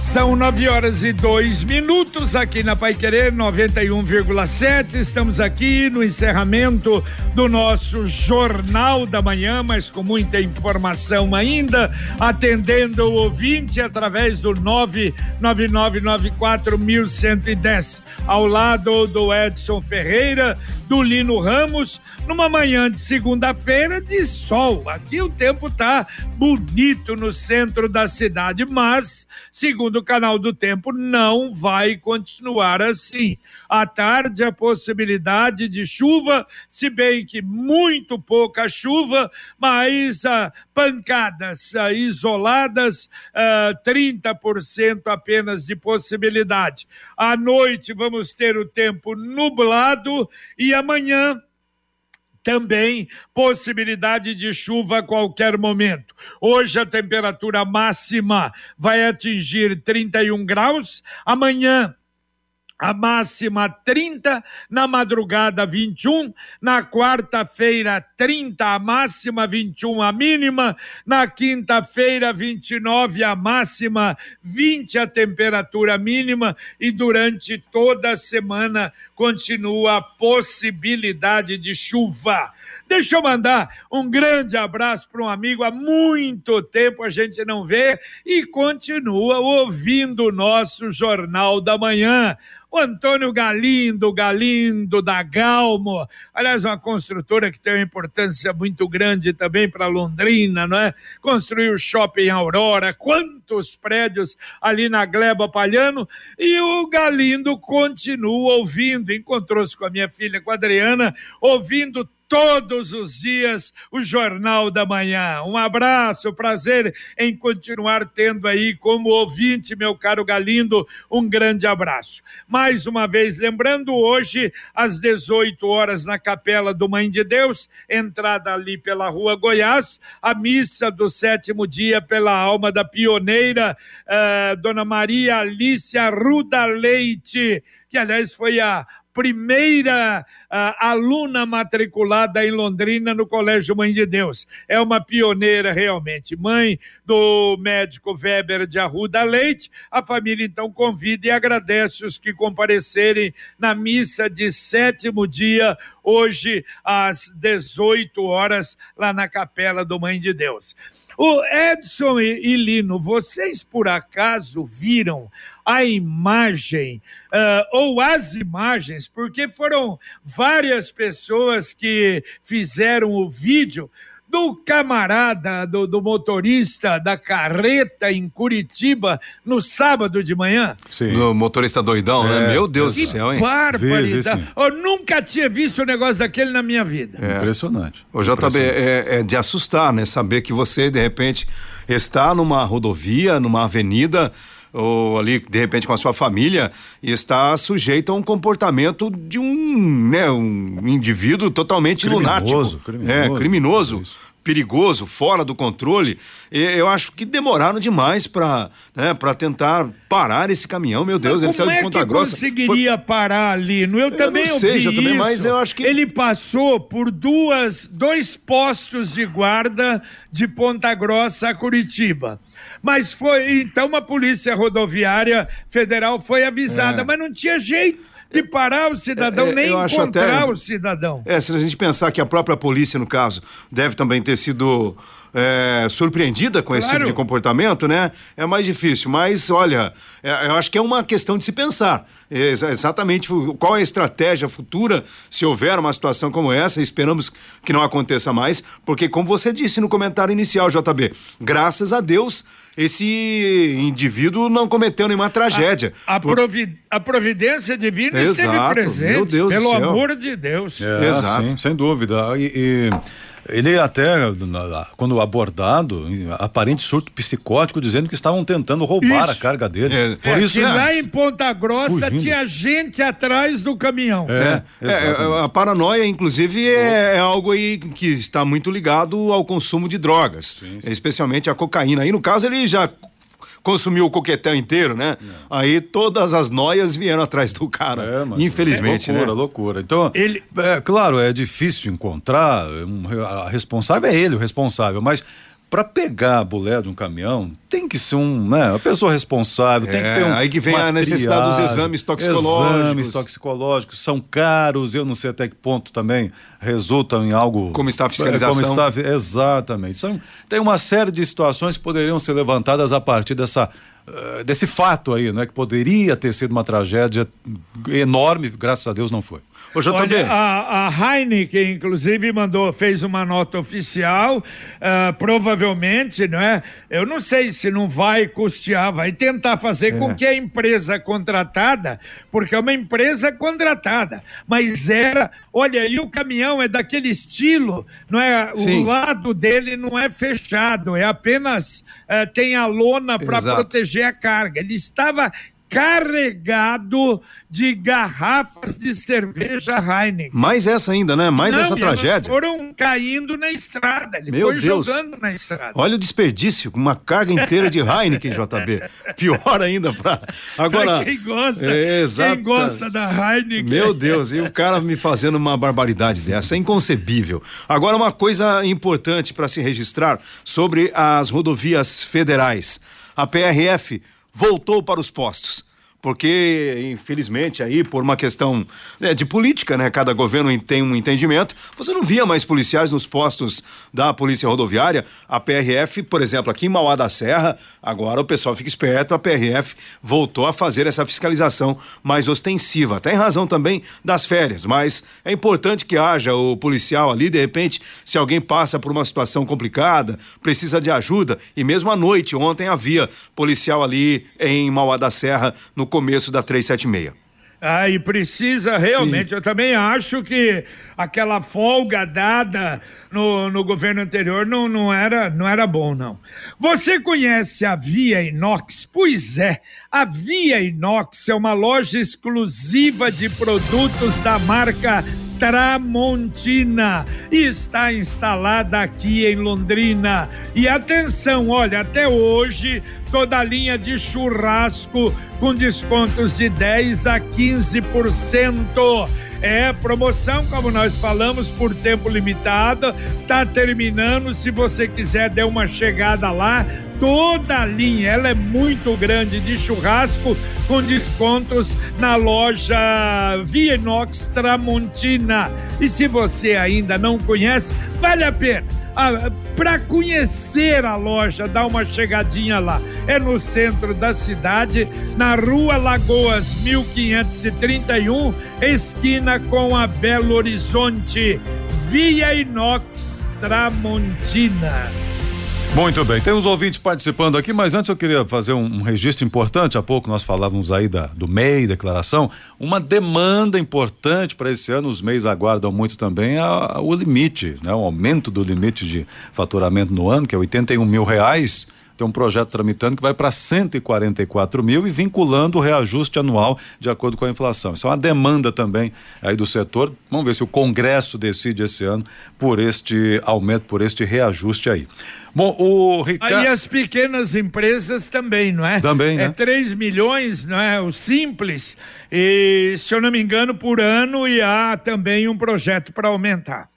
São nove horas e dois minutos aqui na Pai Querer 91,7. Estamos aqui no encerramento do nosso Jornal da Manhã, mas com muita informação ainda, atendendo o ouvinte através do 99994110, ao lado do Edson Ferreira, do Lino Ramos, numa manhã de segunda-feira de sol. Aqui o tempo tá bonito no centro da cidade, mas segundo o canal do tempo, não vai continuar assim. À tarde, a possibilidade de chuva, se bem que muito pouca chuva, mas ah, pancadas ah, isoladas, ah, 30% apenas de possibilidade. À noite, vamos ter o tempo nublado e amanhã também possibilidade de chuva a qualquer momento. Hoje a temperatura máxima vai atingir 31 graus, amanhã a máxima 30, na madrugada 21, na quarta-feira 30, a máxima 21, a mínima, na quinta-feira 29, a máxima 20, a temperatura mínima e durante toda a semana continua a possibilidade de chuva. Deixa eu mandar um grande abraço para um amigo, há muito tempo a gente não vê e continua ouvindo o nosso Jornal da Manhã o Antônio Galindo, Galindo da Galmo, aliás, uma construtora que tem uma importância muito grande também para Londrina, não é? Construiu o shopping Aurora, quantos prédios ali na Gleba Palhano, e o Galindo continua ouvindo, encontrou-se com a minha filha, com a Adriana, ouvindo todos os dias o Jornal da Manhã. Um abraço, prazer em continuar tendo aí como ouvinte, meu caro Galindo, um grande abraço. Mais uma vez, lembrando, hoje, às 18 horas, na Capela do Mãe de Deus, entrada ali pela Rua Goiás, a missa do sétimo dia pela alma da pioneira, uh, Dona Maria Alicia Ruda Leite, que aliás foi a primeira uh, aluna matriculada em Londrina no Colégio Mãe de Deus. É uma pioneira realmente. Mãe do médico Weber de Arruda Leite. A família então convida e agradece os que comparecerem na missa de sétimo dia, hoje às 18 horas, lá na Capela do Mãe de Deus. O Edson e Lino, vocês por acaso viram a imagem uh, ou as imagens, porque foram várias pessoas que fizeram o vídeo do camarada, do, do, motorista da carreta em Curitiba no sábado de manhã. Sim. Do motorista doidão, né? é, né? Meu Deus do céu, hein? Barbaridade. Eu nunca tinha visto um negócio daquele na minha vida. É. Impressionante. O JB, Impressionante. É, é de assustar, né? Saber que você, de repente, está numa rodovia, numa avenida ou ali de repente com a sua família e está sujeito a um comportamento de um, né, um indivíduo totalmente criminoso, lunático, criminoso, é, criminoso. perigoso, fora do controle. Eu acho que demoraram demais para né, para tentar parar esse caminhão. Meu Deus, ele saiu de Ponta Grossa. Como conseguiria Foi... parar ali? Eu, eu também não sei, também, mas eu acho que ele passou por duas dois postos de guarda de Ponta Grossa a Curitiba. Mas foi, então a Polícia Rodoviária Federal foi avisada, é. mas não tinha jeito de parar o cidadão, é, é nem encontrar até, o cidadão. É, se a gente pensar que a própria polícia, no caso, deve também ter sido é, surpreendida com claro. esse tipo de comportamento, né? É mais difícil. Mas, olha, é, eu acho que é uma questão de se pensar. É, exatamente qual é a estratégia futura se houver uma situação como essa. Esperamos que não aconteça mais, porque, como você disse no comentário inicial, JB, graças a Deus esse indivíduo não cometeu nenhuma tragédia. A, a, provi, a providência divina Exato, esteve presente, meu Deus pelo amor de Deus. É, Exato. Sim, sem dúvida. e... e... Ele até, quando abordado, aparente surto psicótico, dizendo que estavam tentando roubar isso. a carga dele. É, Por é, isso, que é, lá em Ponta Grossa fugindo. tinha gente atrás do caminhão. É, é, é a paranoia, inclusive, é, é, algo aí que está muito ligado ao consumo de drogas, sim, sim. especialmente a cocaína. Aí, no caso, ele já consumiu o coquetel inteiro, né? É. Aí todas as noias vieram atrás do cara. É, infelizmente, é loucura, né? loucura. Então, ele... é claro, é difícil encontrar, um, a responsável é ele, o responsável, mas para pegar a bulé de um caminhão, tem que ser um, né, uma pessoa responsável, é, tem que ter um. Aí que vem a necessidade triagem, dos exames toxicológicos. Exames toxicológicos são caros, eu não sei até que ponto também resultam em algo. Como está a fiscalização. Como está, exatamente. Então, tem uma série de situações que poderiam ser levantadas a partir dessa eh, desse fato aí, né? Que poderia ter sido uma tragédia enorme, graças a Deus não foi. Ô, Olha, a, a Heineken, inclusive, mandou, fez uma nota oficial, uh, provavelmente, não é? Eu não sei se não vai custear, vai tentar fazer é. com que a empresa contratada, porque é uma empresa contratada, mas era, olha, e o caminhão é daquele estilo, não é? Sim. O lado dele não é fechado, é apenas, uh, tem a lona para proteger a carga. Ele estava carregado de garrafas de cerveja Heineken. Mais essa ainda, né? Mais Não, essa tragédia. foram caindo na estrada. Ele Meu foi Deus. jogando na estrada. Olha o desperdício, uma carga inteira de Heineken, JB. Pior ainda para agora. Pra quem gosta, é, quem gosta da Heineken. Meu Deus, e o cara me fazendo uma barbaridade dessa, é inconcebível. Agora uma coisa importante para se registrar sobre as rodovias federais. A PRF voltou para os postos porque infelizmente aí por uma questão né, de política, né, cada governo tem um entendimento. Você não via mais policiais nos postos da polícia rodoviária. A PRF, por exemplo, aqui em Mauá da Serra, agora o pessoal fica esperto, a PRF voltou a fazer essa fiscalização mais ostensiva. Até em razão também das férias, mas é importante que haja o policial ali, de repente, se alguém passa por uma situação complicada, precisa de ajuda, e mesmo à noite, ontem havia policial ali em Mauá da Serra no começo da 376. Ah, e precisa realmente, Sim. eu também acho que aquela folga dada no, no governo anterior não, não, era, não era bom, não. Você conhece a Via Inox? Pois é, a Via Inox é uma loja exclusiva de produtos da marca Tramontina está instalada aqui em Londrina. E atenção, olha, até hoje toda a linha de churrasco com descontos de 10 a 15%. É promoção, como nós falamos, por tempo limitado. Tá terminando. Se você quiser, dê uma chegada lá toda a linha, ela é muito grande de churrasco com descontos na loja Via Inox Tramontina. E se você ainda não conhece, vale a pena. Ah, Para conhecer a loja, dá uma chegadinha lá. É no centro da cidade, na Rua Lagoas 1531, esquina com a Belo Horizonte. Via Inox Tramontina. Muito bem, tem uns ouvintes participando aqui, mas antes eu queria fazer um, um registro importante. Há pouco nós falávamos aí da, do MEI, declaração. Uma demanda importante para esse ano, os MEIs aguardam muito também a, a, o limite, né? o aumento do limite de faturamento no ano, que é 81 mil reais tem um projeto tramitando que vai para 144 mil e vinculando o reajuste anual de acordo com a inflação. Isso é uma demanda também aí do setor. Vamos ver se o Congresso decide esse ano por este aumento, por este reajuste aí. Bom, o Ricardo. Aí as pequenas empresas também, não é? Também, né? É 3 milhões, não é? O simples. E, se eu não me engano, por ano e há também um projeto para aumentar.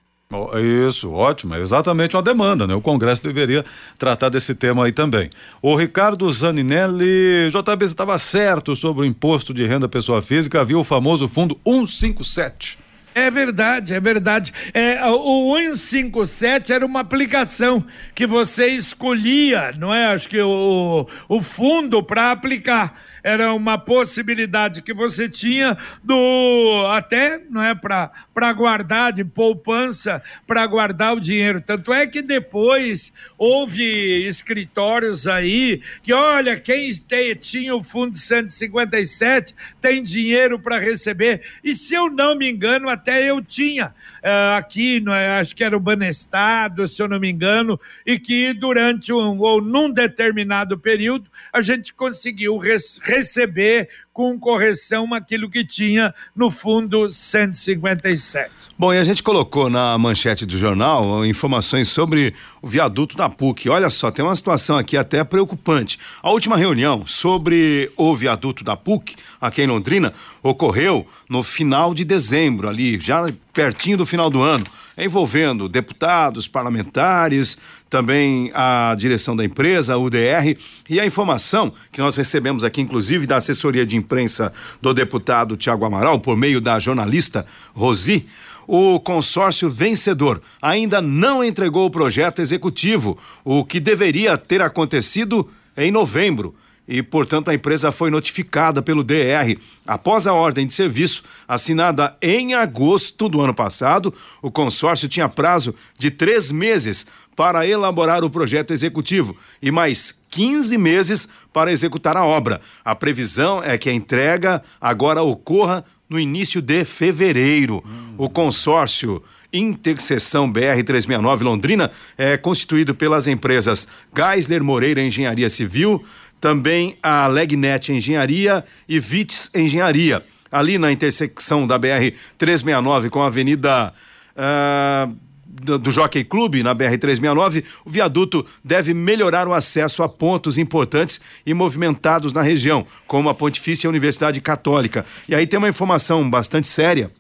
Isso, ótimo. É exatamente uma demanda, né? O Congresso deveria tratar desse tema aí também. O Ricardo Zaninelli, JB, estava certo sobre o imposto de renda pessoa física, havia o famoso fundo 157. É verdade, é verdade. É, o 157 era uma aplicação que você escolhia, não é? Acho que o, o fundo para aplicar era uma possibilidade que você tinha do até não é para guardar de poupança para guardar o dinheiro. Tanto é que depois houve escritórios aí que olha quem tem, tinha o fundo 157 tem dinheiro para receber. E se eu não me engano até eu tinha uh, aqui é, acho que era o Banestado se eu não me engano e que durante um ou num determinado período a gente conseguiu res, receber com correção aquilo que tinha no fundo 157. Bom, e a gente colocou na manchete do jornal informações sobre o viaduto da PUC. Olha só, tem uma situação aqui até preocupante. A última reunião sobre o viaduto da PUC, aqui em Londrina, ocorreu no final de dezembro, ali, já pertinho do final do ano, envolvendo deputados, parlamentares, também a direção da empresa, a UDR, e a informação que nós recebemos aqui, inclusive, da assessoria de imprensa do deputado Tiago Amaral, por meio da jornalista Rosi, o consórcio vencedor ainda não entregou o projeto executivo, o que deveria ter acontecido em novembro e, portanto, a empresa foi notificada pelo DR. Após a ordem de serviço assinada em agosto do ano passado, o consórcio tinha prazo de três meses para elaborar o projeto executivo e mais 15 meses para executar a obra. A previsão é que a entrega agora ocorra no início de fevereiro. O consórcio Interseção BR-369 Londrina é constituído pelas empresas Geisler Moreira Engenharia Civil, também a Legnet Engenharia e Vits Engenharia. Ali na intersecção da BR-369 com a Avenida. Uh, do, Jockey Clube, na BR-369, o viaduto deve melhorar o acesso a pontos importantes e movimentados na região, como a Pontifícia Universidade Católica. E aí tem uma informação bastante séria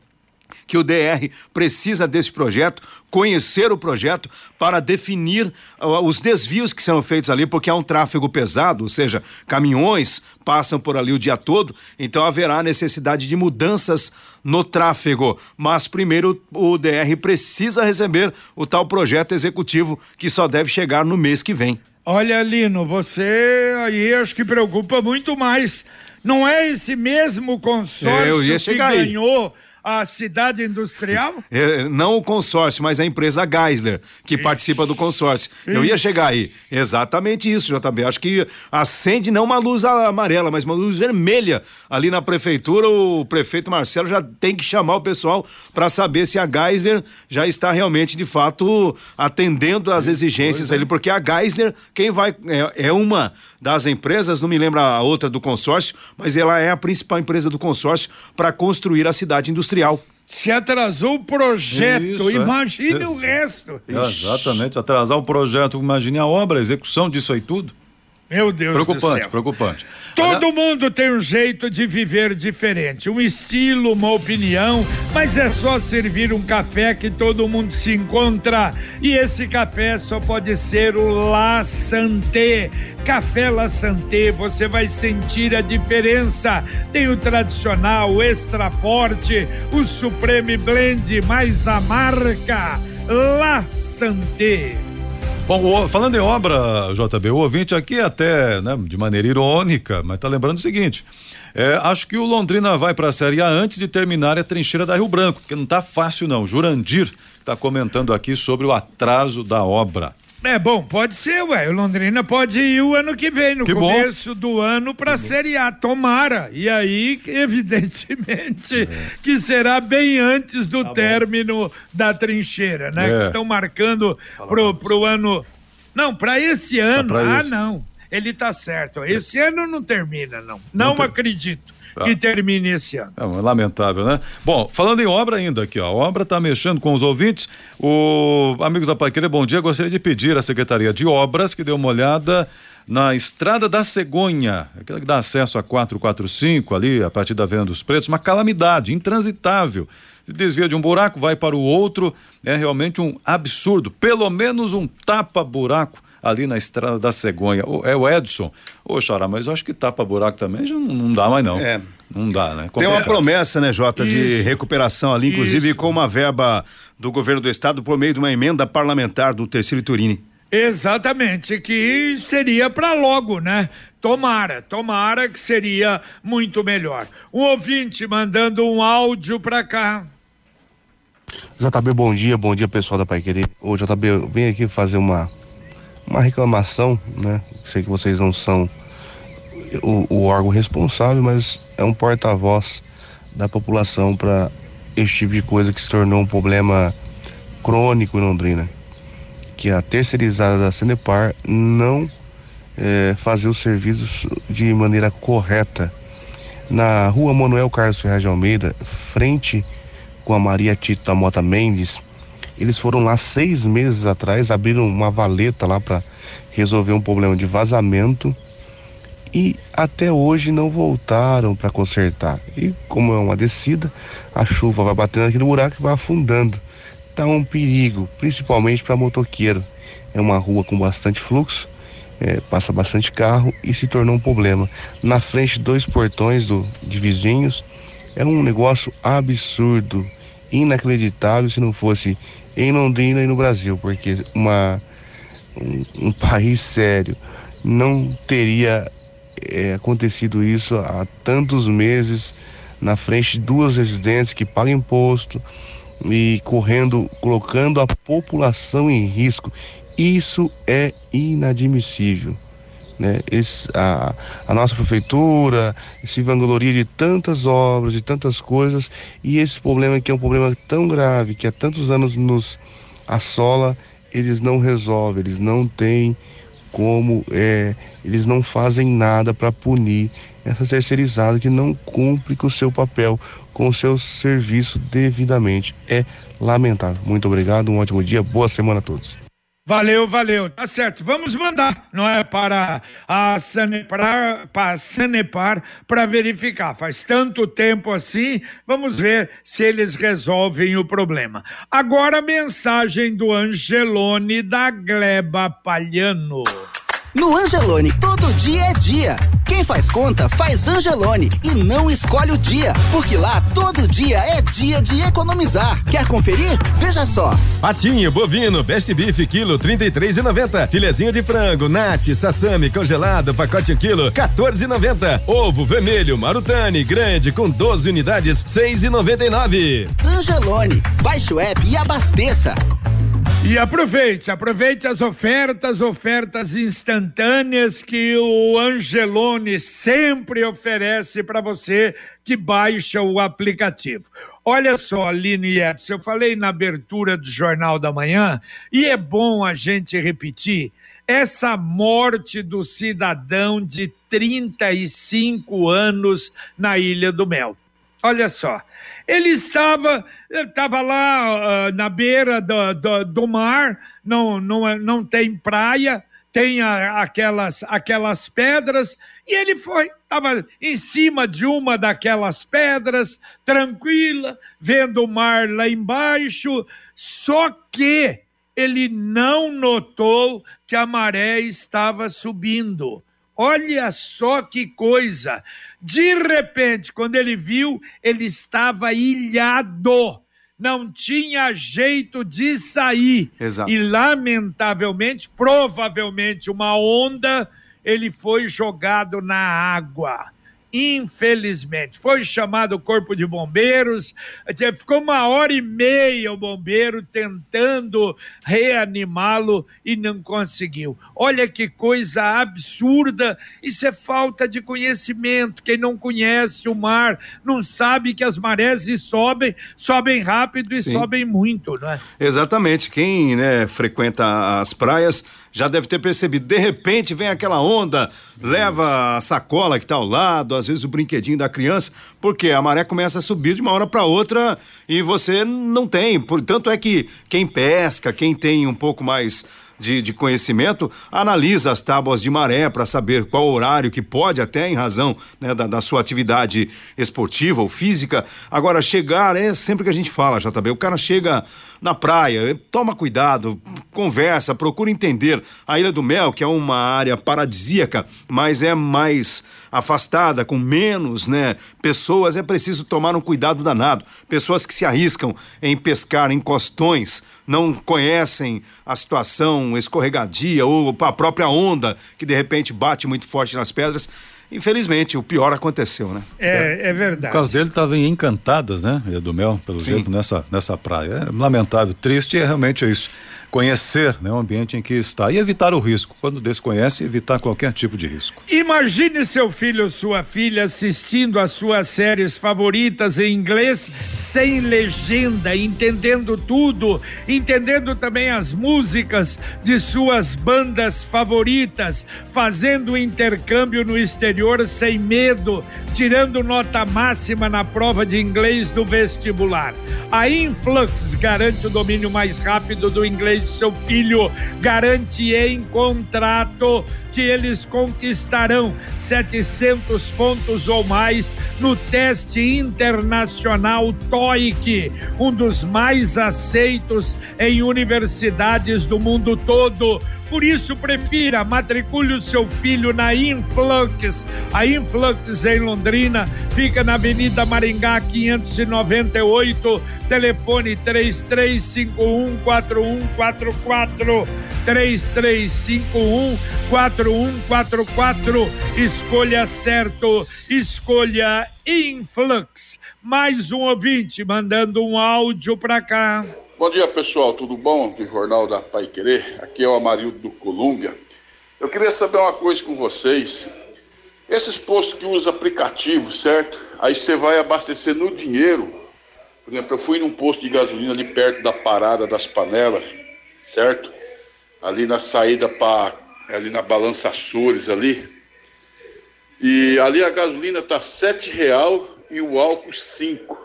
que o DR precisa desse projeto, conhecer o projeto para definir uh, os desvios que serão feitos ali, porque há um tráfego pesado, ou seja, caminhões passam por ali o dia todo, então haverá necessidade de mudanças no tráfego. Mas primeiro o DR precisa receber o tal projeto executivo que só deve chegar no mês que vem. Olha, Lino, você aí acho que preocupa muito mais. Não é esse mesmo consórcio que ganhou aí a cidade industrial? É, não o consórcio, mas a empresa Geisler, que Ixi. participa do consórcio. Ixi. Eu ia chegar aí. Exatamente isso, JB. Acho que acende não uma luz amarela, mas uma luz vermelha ali na prefeitura. O prefeito Marcelo já tem que chamar o pessoal para saber se a Geisler já está realmente, de fato, atendendo às exigências ali, porque a Geisler, quem vai. é, é uma das empresas, não me lembro a outra do consórcio, mas ela é a principal empresa do consórcio para construir a cidade industrial. Se atrasou o projeto, Isso, é. imagine é. o resto. Exatamente, atrasar o projeto, imagine a obra, a execução disso aí tudo. Meu Deus preocupante, do céu. Preocupante, Todo mundo tem um jeito de viver diferente, um estilo, uma opinião, mas é só servir um café que todo mundo se encontra. E esse café só pode ser o La Santé. Café La Santé, você vai sentir a diferença. Tem o tradicional, o extra forte, o Supreme Blend, mais a marca La Santé. Bom, falando em obra, JB, o ouvinte aqui até, né, de maneira irônica, mas tá lembrando o seguinte, é, acho que o Londrina vai para a Série A antes de terminar a trincheira da Rio Branco, porque não tá fácil não. Jurandir está comentando aqui sobre o atraso da obra. É bom, pode ser, ué. O Londrina pode ir o ano que vem, no que começo bom. do ano, para a Série A. Tomara. E aí, evidentemente, é. que será bem antes do tá término bom. da trincheira, né? É. Que estão marcando pro, pro ano. Não, para esse tá ano. Tá ah, não. Ele tá certo. Esse é. ano não termina, não. Não, não acredito que ah. termine esse ano. É lamentável, né? Bom, falando em obra ainda aqui, ó, a obra está mexendo com os ouvintes. O amigos da Paiqueira, bom dia. Gostaria de pedir à Secretaria de Obras que dê uma olhada na Estrada da Cegonha, aquela que dá acesso a 445 ali, a partir da Venda dos Pretos, uma calamidade, intransitável. Se desvia de um buraco, vai para o outro, é realmente um absurdo. Pelo menos um tapa-buraco ali na estrada da Cegonha. O, é o Edson. Ô, Xará, mas eu acho que tapa buraco também já não, não dá mais não. É. Não dá, né? Tem uma promessa, né, Jota, Isso. de recuperação ali, inclusive Isso. com uma verba do governo do estado por meio de uma emenda parlamentar do Terceiro Turini. Exatamente, que seria para logo, né? Tomara, tomara que seria muito melhor. Um ouvinte mandando um áudio para cá. JB, bom dia, bom dia pessoal da Pai Querer. Ô JB, eu venho aqui fazer uma uma reclamação, né? Sei que vocês não são o, o órgão responsável, mas é um porta-voz da população para esse tipo de coisa que se tornou um problema crônico em Londrina. Que a terceirizada da Cenepar não é, fazer os serviços de maneira correta. Na rua Manuel Carlos Ferraz de Almeida, frente com a Maria Tita Mota Mendes, eles foram lá seis meses atrás, abriram uma valeta lá para resolver um problema de vazamento e até hoje não voltaram para consertar. E como é uma descida, a chuva vai batendo aqui no buraco e vai afundando. Tá um perigo, principalmente para motoqueiro. É uma rua com bastante fluxo, é, passa bastante carro e se tornou um problema. Na frente, dois portões do, de vizinhos. É um negócio absurdo, inacreditável se não fosse em Londrina e no Brasil, porque uma, um, um país sério não teria é, acontecido isso há tantos meses na frente de duas residências que pagam imposto e correndo, colocando a população em risco. Isso é inadmissível. Né? A, a, nossa prefeitura se vangloria de tantas obras, de tantas coisas, e esse problema que é um problema tão grave, que há tantos anos nos assola, eles não resolvem, eles não têm como é, eles não fazem nada para punir essa terceirizada que não cumpre com o seu papel, com o seu serviço devidamente. É lamentável. Muito obrigado, um ótimo dia, boa semana a todos. Valeu, valeu. Tá certo. Vamos mandar, não é? Para a Sanepar, para Sanepar para verificar. Faz tanto tempo assim, vamos ver se eles resolvem o problema. Agora a mensagem do Angelone da Gleba Palhano. No Angelone, todo dia é dia. Quem faz conta, faz Angelone e não escolhe o dia, porque lá todo dia é dia de economizar. Quer conferir? Veja só. Patinho, bovino, best beef, quilo, trinta e três e noventa. Filezinho de frango, nati, sassami, congelado, pacote um quilo, 14,90. Ovo vermelho, marutani, grande, com 12 unidades, seis e noventa e nove. Angelone, baixe o app e abasteça. E aproveite, aproveite as ofertas, ofertas instantâneas que o Angelone sempre oferece para você que baixa o aplicativo. Olha só, Aline Edson, eu falei na abertura do Jornal da Manhã e é bom a gente repetir essa morte do cidadão de 35 anos na Ilha do Mel. Olha só, ele estava, estava lá uh, na beira do, do, do, mar, não, não, não tem praia, tem a, aquelas, aquelas pedras, e ele foi, estava em cima de uma daquelas pedras, tranquila, vendo o mar lá embaixo, só que ele não notou que a maré estava subindo. Olha só que coisa! De repente, quando ele viu, ele estava ilhado. Não tinha jeito de sair. Exato. E, lamentavelmente, provavelmente uma onda, ele foi jogado na água infelizmente. Foi chamado o Corpo de Bombeiros, ficou uma hora e meia o bombeiro tentando reanimá-lo e não conseguiu. Olha que coisa absurda, isso é falta de conhecimento. Quem não conhece o mar não sabe que as marés sobem, sobem rápido e Sim. sobem muito, não é? Exatamente. Quem né, frequenta as praias já deve ter percebido. De repente vem aquela onda, leva a sacola que está ao lado, às vezes o brinquedinho da criança, porque a maré começa a subir de uma hora para outra e você não tem. Portanto, é que quem pesca, quem tem um pouco mais de, de conhecimento, analisa as tábuas de maré para saber qual horário que pode, até em razão né, da, da, sua atividade esportiva ou física. Agora, chegar é sempre que a gente fala, JB, o cara chega na praia, toma cuidado, conversa, procura entender. A Ilha do Mel, que é uma área paradisíaca, mas é mais afastada, com menos né, pessoas, é preciso tomar um cuidado danado. Pessoas que se arriscam em pescar em costões, não conhecem a situação escorregadia ou a própria onda que de repente bate muito forte nas pedras. Infelizmente, o pior aconteceu, né? É, é verdade. O caso dele estava em Encantadas, né? Do Mel, pelo Sim. jeito, nessa, nessa praia. É lamentável, triste, é realmente isso. Conhecer né, o ambiente em que está e evitar o risco. Quando desconhece, evitar qualquer tipo de risco. Imagine seu filho ou sua filha assistindo às suas séries favoritas em inglês, sem legenda, entendendo tudo, entendendo também as músicas de suas bandas favoritas, fazendo intercâmbio no exterior sem medo, tirando nota máxima na prova de inglês do vestibular. A Influx garante o domínio mais rápido do inglês seu filho, garante em contrato que eles conquistarão 700 pontos ou mais no teste internacional TOEIC, um dos mais aceitos em universidades do mundo todo. Por isso, prefira, matricule o seu filho na Influx. A Influx em Londrina fica na Avenida Maringá 598, telefone 3351 4144 3351 4144. Escolha certo, escolha Influx. Mais um ouvinte mandando um áudio para cá. Bom dia, pessoal. Tudo bom? Do Jornal da Pai Querer. Aqui é o Amarildo do Colômbia. Eu queria saber uma coisa com vocês. Esses postos que usam aplicativo, certo? Aí você vai abastecer no dinheiro. Por exemplo, eu fui num posto de gasolina ali perto da parada das panelas, certo? Ali na saída para ali na Balança Açores ali. E ali a gasolina tá sete real e o álcool cinco.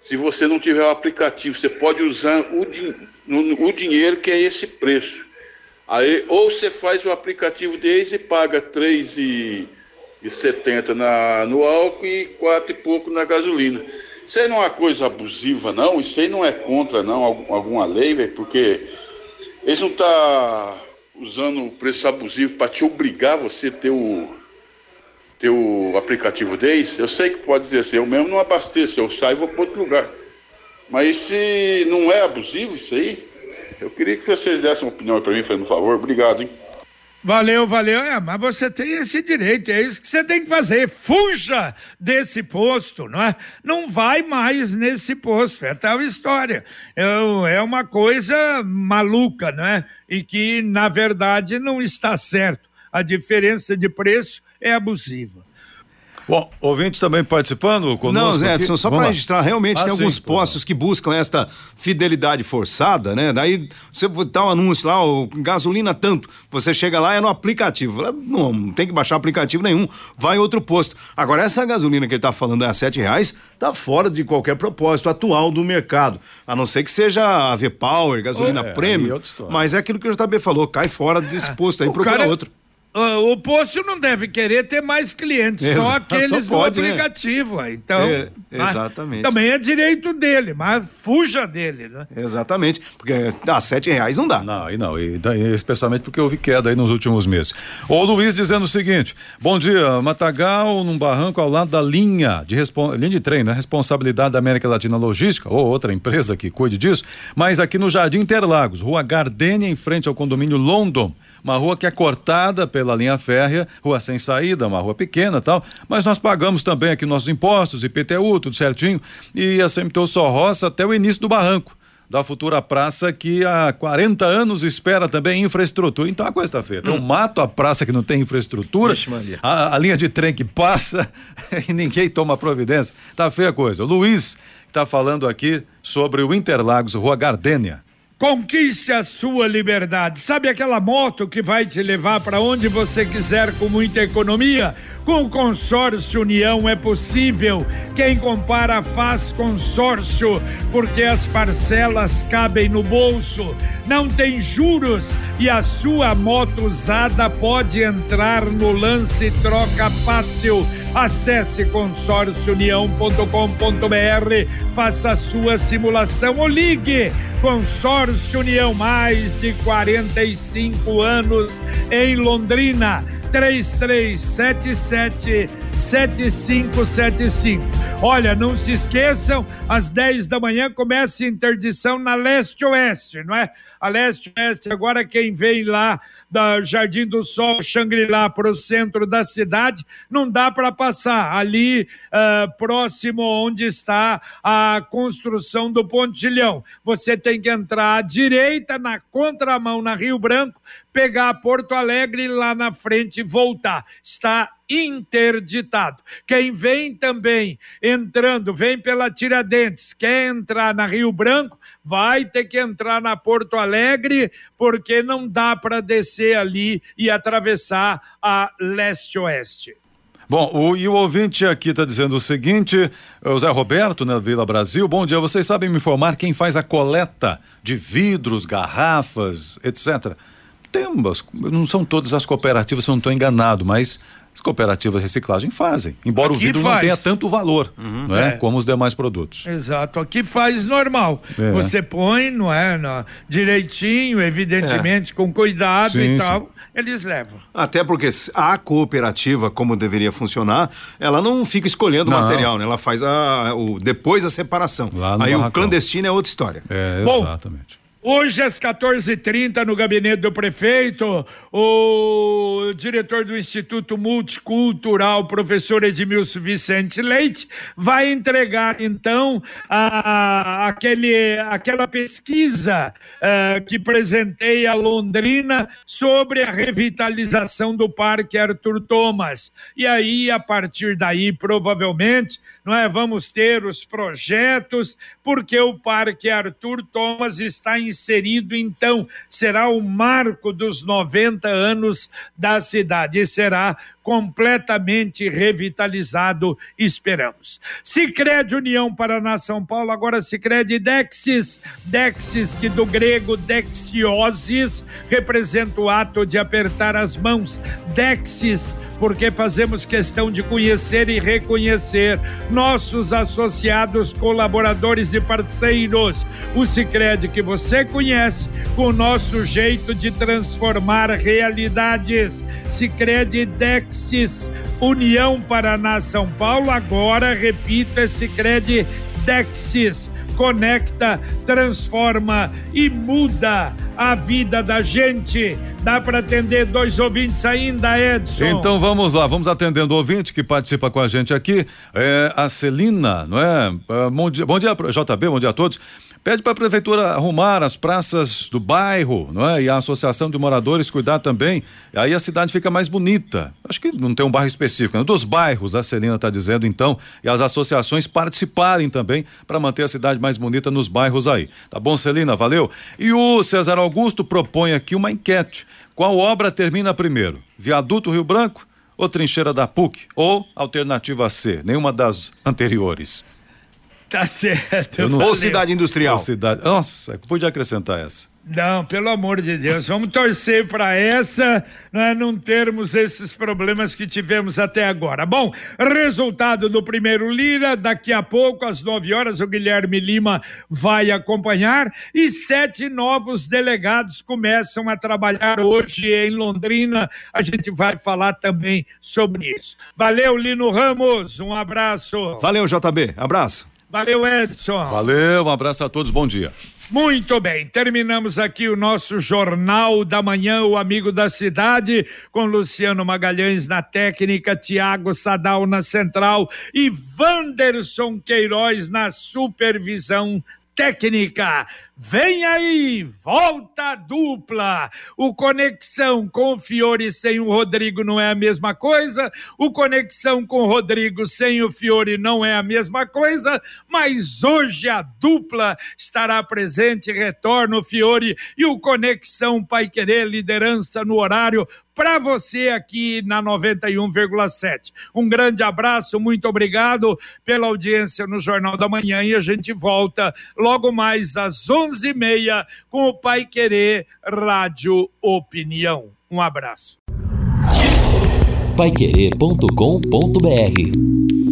Se você não tiver o aplicativo, você pode usar o, din o dinheiro que é esse preço. Aí, ou você faz o aplicativo deles e paga R$ 3,70 na, no álcool e quatro e pouco na gasolina. Isso aí não é coisa abusiva, não. Isso aí não é contra, não, alguma lei, porque eles não estão tá usando o preço abusivo para te obrigar você ter o, ter o aplicativo deles, eu sei que pode dizer assim, eu mesmo não abasteço, eu saio e vou para outro lugar. Mas se não é abusivo isso aí, eu queria que vocês dessem uma opinião para mim, fazendo um favor. Obrigado, hein? Valeu, valeu. É, mas você tem esse direito, é isso que você tem que fazer. Fuja desse posto, não é? Não vai mais nesse posto. É tal história. É, é uma coisa maluca, não é? E que, na verdade, não está certo. A diferença de preço é abusiva. Bom, ouvinte também participando conosco. Não, Edson, só para registrar, realmente ah, tem sim, alguns postos que buscam esta fidelidade forçada, né? Daí você dá um anúncio lá, o gasolina tanto, você chega lá é no aplicativo. Não, não tem que baixar aplicativo nenhum, vai em outro posto. Agora, essa gasolina que ele tá falando é a sete reais, tá fora de qualquer propósito atual do mercado. A não ser que seja a V-Power, gasolina é, premium. Mas é aquilo que o JB falou, cai fora desse é, posto aí, procura cara... outro o posto não deve querer ter mais clientes, Exato, só aqueles só pode, do né? aplicativo. Né? Então, é, exatamente. Também é direito dele, mas fuja dele, né? Exatamente, porque dá sete reais não dá. Não, e não, e, especialmente porque houve queda aí nos últimos meses. O Luiz dizendo o seguinte: bom dia, Matagal, num barranco ao lado da linha de linha de trem, né? Responsabilidade da América Latina Logística, ou outra empresa que cuide disso, mas aqui no Jardim Interlagos, Rua Gardênia, em frente ao condomínio London uma rua que é cortada pela linha férrea, rua sem saída, uma rua pequena tal, mas nós pagamos também aqui nossos impostos, IPTU, tudo certinho, e a CMTU só roça até o início do barranco da futura praça que há 40 anos espera também infraestrutura. Então a coisa está feita. Hum. Eu mato a praça que não tem infraestrutura, a, a, linha de trem que passa e ninguém toma providência. Tá feia a coisa. O Luiz está falando aqui sobre o Interlagos, Rua Gardênia. Conquiste a sua liberdade. Sabe aquela moto que vai te levar para onde você quiser com muita economia? Com o consórcio União é possível. Quem compara faz consórcio, porque as parcelas cabem no bolso, não tem juros e a sua moto usada pode entrar no lance troca fácil. Acesse consórciounião.com.br, faça a sua simulação ou ligue. Consórcio União, mais de 45 anos em Londrina. 3377 7575. Olha, não se esqueçam, às 10 da manhã começa a interdição na leste-oeste, não é? A leste-oeste, agora quem vem lá da Jardim do Sol, Xangri-Lá para o centro da cidade, não dá para passar ali uh, próximo onde está a construção do pontilhão. Você tem que entrar à direita, na contramão, na Rio Branco, pegar Porto Alegre lá na frente e voltar. Está interditado. Quem vem também entrando, vem pela Tiradentes, quer entrar na Rio Branco, vai ter que entrar na Porto Alegre, porque não dá para descer ali e atravessar a leste-oeste. Bom, o, e o ouvinte aqui está dizendo o seguinte, o Zé Roberto, na Vila Brasil, bom dia, vocês sabem me informar quem faz a coleta de vidros, garrafas, etc. Tem umas, não são todas as cooperativas, se eu não estou enganado, mas as cooperativas de reciclagem fazem, embora Aqui o vidro faz. não tenha tanto valor, uhum. não é? é? Como os demais produtos. Exato. Aqui faz normal. É. Você põe, não é, no, direitinho, evidentemente, é. com cuidado sim, e tal. Sim. Eles levam. Até porque a cooperativa, como deveria funcionar, ela não fica escolhendo o material, né? Ela faz a, o, depois a separação. Aí barracão. o clandestino é outra história. É, exatamente. Hoje, às 14h30, no gabinete do prefeito, o diretor do Instituto Multicultural, professor Edmilson Vicente Leite, vai entregar, então, a, aquele, aquela pesquisa uh, que apresentei a Londrina sobre a revitalização do Parque Arthur Thomas. E aí, a partir daí, provavelmente, não é, vamos ter os projetos, porque o Parque Arthur Thomas está inserido, então, será o marco dos 90 anos da cidade e será completamente revitalizado, esperamos. Sicredi União Paraná São Paulo, agora Sicredi Dexis, Dexis que do grego dexiosis representa o ato de apertar as mãos. Dexis porque fazemos questão de conhecer e reconhecer nossos associados, colaboradores e parceiros. O Sicredi que você conhece, com o nosso jeito de transformar realidades. Sicredi Dex Dexis, União Paraná São Paulo. Agora, repito, esse Cred Dexis conecta, transforma e muda a vida da gente. Dá para atender dois ouvintes ainda, Edson? Então vamos lá, vamos atendendo o ouvinte que participa com a gente aqui, é a Celina, não é? é bom dia, bom dia, JB, bom dia a todos. Pede para a prefeitura arrumar as praças do bairro, não é? E a associação de moradores cuidar também. Aí a cidade fica mais bonita. Acho que não tem um bairro específico, né? dos bairros, a Celina está dizendo então, e as associações participarem também para manter a cidade mais bonita nos bairros aí. Tá bom, Celina? Valeu. E o César Augusto propõe aqui uma enquete. Qual obra termina primeiro? Viaduto Rio Branco ou Trincheira da PUC? Ou alternativa C, nenhuma das anteriores? Tá certo. Ou cidade industrial. Ou cidade. Nossa, podia acrescentar essa. Não, pelo amor de Deus, vamos torcer para essa, né, não termos esses problemas que tivemos até agora. Bom, resultado do primeiro Lira, daqui a pouco, às nove horas, o Guilherme Lima vai acompanhar e sete novos delegados começam a trabalhar hoje em Londrina. A gente vai falar também sobre isso. Valeu, Lino Ramos, um abraço. Valeu, JB, abraço. Valeu, Edson. Valeu, um abraço a todos, bom dia. Muito bem, terminamos aqui o nosso Jornal da Manhã, o Amigo da Cidade, com Luciano Magalhães na técnica, Tiago Sadal na central e Wanderson Queiroz na supervisão técnica. Vem aí, volta dupla. O Conexão com o Fiore sem o Rodrigo não é a mesma coisa. O Conexão com o Rodrigo sem o Fiore não é a mesma coisa. Mas hoje a dupla estará presente. Retorna o Fiore e o Conexão Pai Querer, liderança no horário para você aqui na 91,7. Um grande abraço, muito obrigado pela audiência no Jornal da Manhã e a gente volta logo mais às 11h30 com o Pai Querer Rádio Opinião. Um abraço. Paiquerê.com.br